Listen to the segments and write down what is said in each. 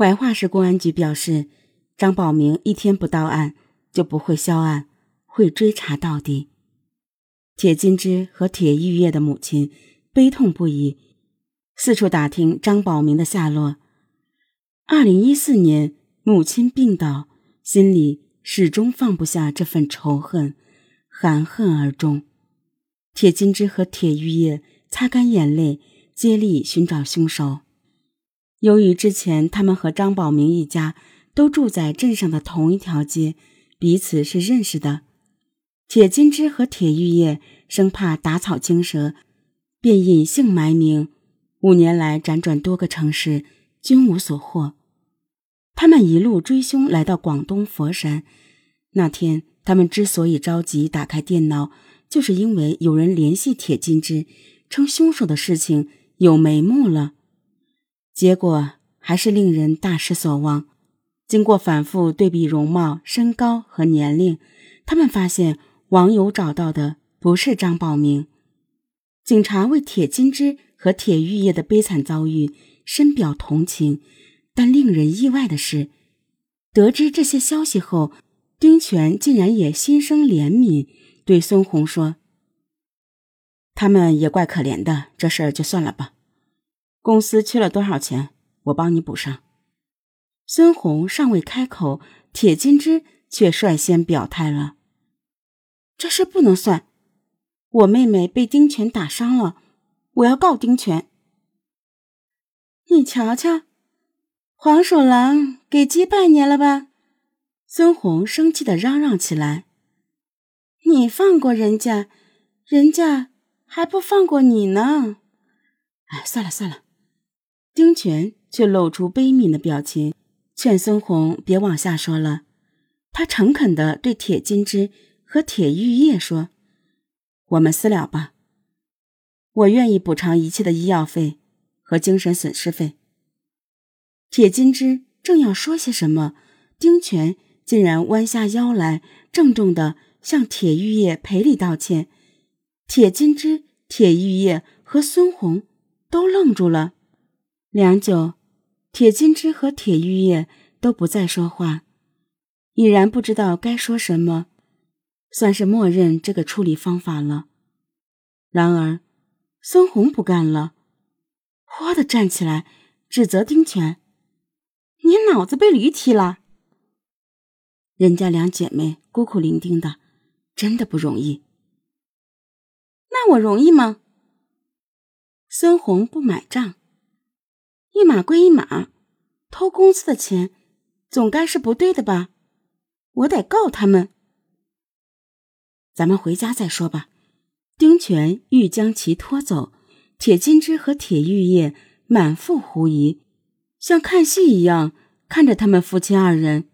怀化市公安局表示，张宝明一天不到案，就不会销案，会追查到底。铁金枝和铁玉叶的母亲悲痛不已，四处打听张宝明的下落。二零一四年，母亲病倒，心里始终放不下这份仇恨，含恨而终。铁金枝和铁玉叶擦干眼泪，接力寻找凶手。由于之前他们和张宝明一家都住在镇上的同一条街，彼此是认识的。铁金枝和铁玉叶生怕打草惊蛇，便隐姓埋名。五年来辗转多个城市，均无所获。他们一路追凶来到广东佛山。那天，他们之所以着急打开电脑，就是因为有人联系铁金枝，称凶手的事情有眉目了。结果还是令人大失所望。经过反复对比容貌、身高和年龄，他们发现网友找到的不是张宝明。警察为铁金枝和铁玉叶的悲惨遭遇深表同情，但令人意外的是，得知这些消息后，丁权竟然也心生怜悯，对孙红说：“他们也怪可怜的，这事儿就算了吧。”公司缺了多少钱，我帮你补上。孙红尚未开口，铁金枝却率先表态了：“这事不能算，我妹妹被丁权打伤了，我要告丁权。”你瞧瞧，黄鼠狼给鸡拜年了吧？孙红生气的嚷嚷起来：“你放过人家，人家还不放过你呢！”哎，算了算了。丁权却露出悲悯的表情，劝孙红别往下说了。他诚恳地对铁金枝和铁玉叶说：“我们私了吧，我愿意补偿一切的医药费和精神损失费。”铁金枝正要说些什么，丁权竟然弯下腰来，郑重地向铁玉叶赔礼道歉。铁金枝、铁玉叶和孙红都愣住了。良久，铁金枝和铁玉叶都不再说话，已然不知道该说什么，算是默认这个处理方法了。然而，孙红不干了，豁的站起来，指责丁权：“你脑子被驴踢了！人家两姐妹孤苦伶仃的，真的不容易。那我容易吗？”孙红不买账。一码归一码，偷公司的钱，总该是不对的吧？我得告他们。咱们回家再说吧。丁权欲将其拖走，铁金枝和铁玉叶满腹狐疑，像看戏一样看着他们夫妻二人。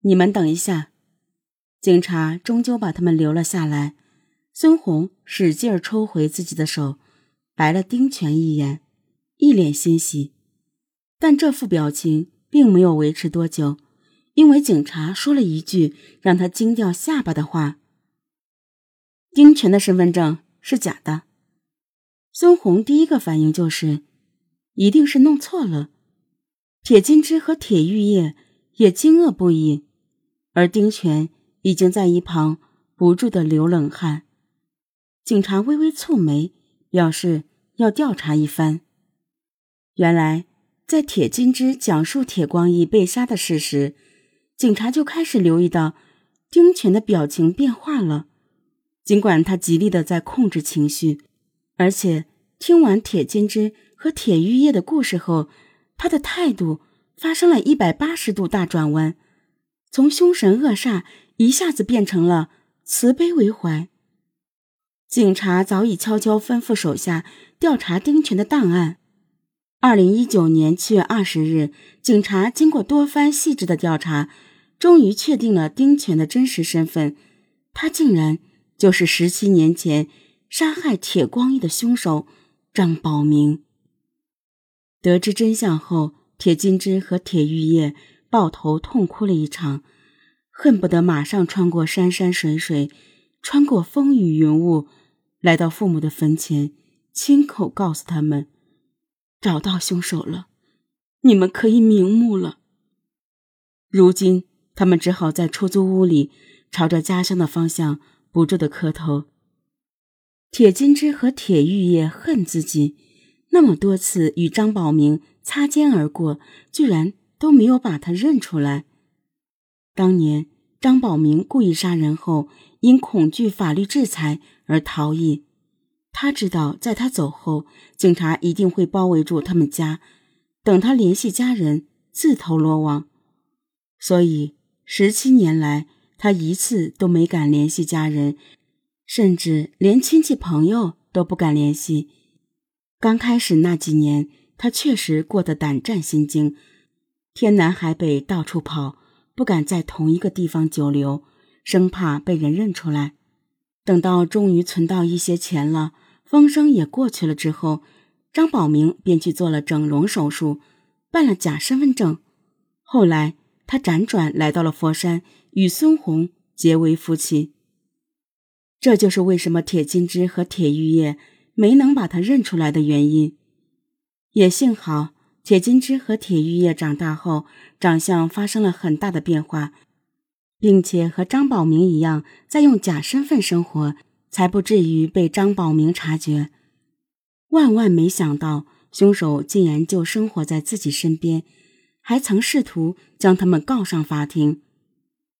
你们等一下，警察终究把他们留了下来。孙红使劲抽回自己的手，白了丁权一眼。一脸欣喜，但这副表情并没有维持多久，因为警察说了一句让他惊掉下巴的话：“丁权的身份证是假的。”孙红第一个反应就是，一定是弄错了。铁金枝和铁玉叶也惊愕不已，而丁权已经在一旁不住的流冷汗。警察微微蹙眉，表示要调查一番。原来，在铁金枝讲述铁光义被杀的事时，警察就开始留意到丁权的表情变化了。尽管他极力的在控制情绪，而且听完铁金枝和铁玉叶的故事后，他的态度发生了一百八十度大转弯，从凶神恶煞一下子变成了慈悲为怀。警察早已悄悄吩咐手下调查丁权的档案。二零一九年七月二十日，警察经过多番细致的调查，终于确定了丁权的真实身份。他竟然就是十七年前杀害铁光义的凶手张宝明。得知真相后，铁金枝和铁玉叶抱头痛哭了一场，恨不得马上穿过山山水水，穿过风雨云雾，来到父母的坟前，亲口告诉他们。找到凶手了，你们可以瞑目了。如今，他们只好在出租屋里，朝着家乡的方向不住的磕头。铁金枝和铁玉叶恨自己，那么多次与张宝明擦肩而过，居然都没有把他认出来。当年张宝明故意杀人后，因恐惧法律制裁而逃逸。他知道，在他走后，警察一定会包围住他们家，等他联系家人，自投罗网。所以，十七年来，他一次都没敢联系家人，甚至连亲戚朋友都不敢联系。刚开始那几年，他确实过得胆战心惊，天南海北到处跑。不敢在同一个地方久留，生怕被人认出来。等到终于存到一些钱了，风声也过去了之后，张宝明便去做了整容手术，办了假身份证。后来他辗转来到了佛山，与孙红结为夫妻。这就是为什么铁金枝和铁玉叶没能把他认出来的原因。也幸好。铁金枝和铁玉叶长大后，长相发生了很大的变化，并且和张宝明一样，在用假身份生活，才不至于被张宝明察觉。万万没想到，凶手竟然就生活在自己身边，还曾试图将他们告上法庭。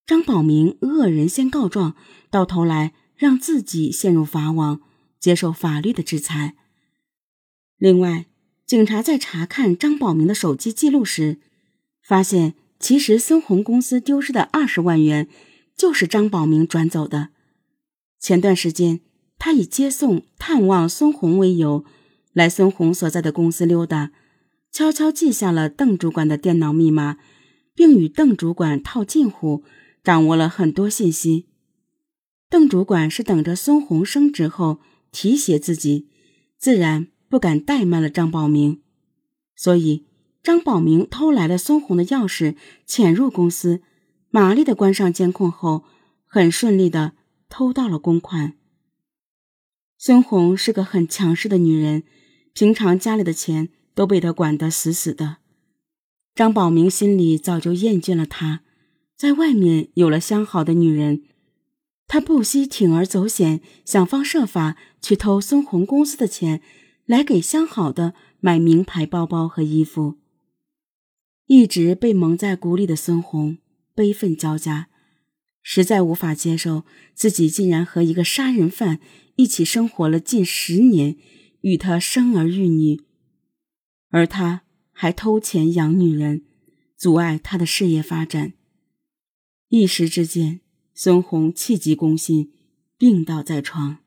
张宝明恶人先告状，到头来让自己陷入法网，接受法律的制裁。另外。警察在查看张宝明的手机记录时，发现其实孙红公司丢失的二十万元就是张宝明转走的。前段时间，他以接送、探望孙红为由，来孙红所在的公司溜达，悄悄记下了邓主管的电脑密码，并与邓主管套近乎，掌握了很多信息。邓主管是等着孙红升职后提携自己，自然。不敢怠慢了张宝明，所以张宝明偷来了孙红的钥匙，潜入公司，麻利的关上监控后，很顺利的偷到了公款。孙红是个很强势的女人，平常家里的钱都被她管得死死的。张宝明心里早就厌倦了她，在外面有了相好的女人，他不惜铤而走险，想方设法去偷孙红公司的钱。来给相好的买名牌包包和衣服。一直被蒙在鼓里的孙红悲愤交加，实在无法接受自己竟然和一个杀人犯一起生活了近十年，与他生儿育女，而他还偷钱养女人，阻碍他的事业发展。一时之间，孙红气急攻心，病倒在床。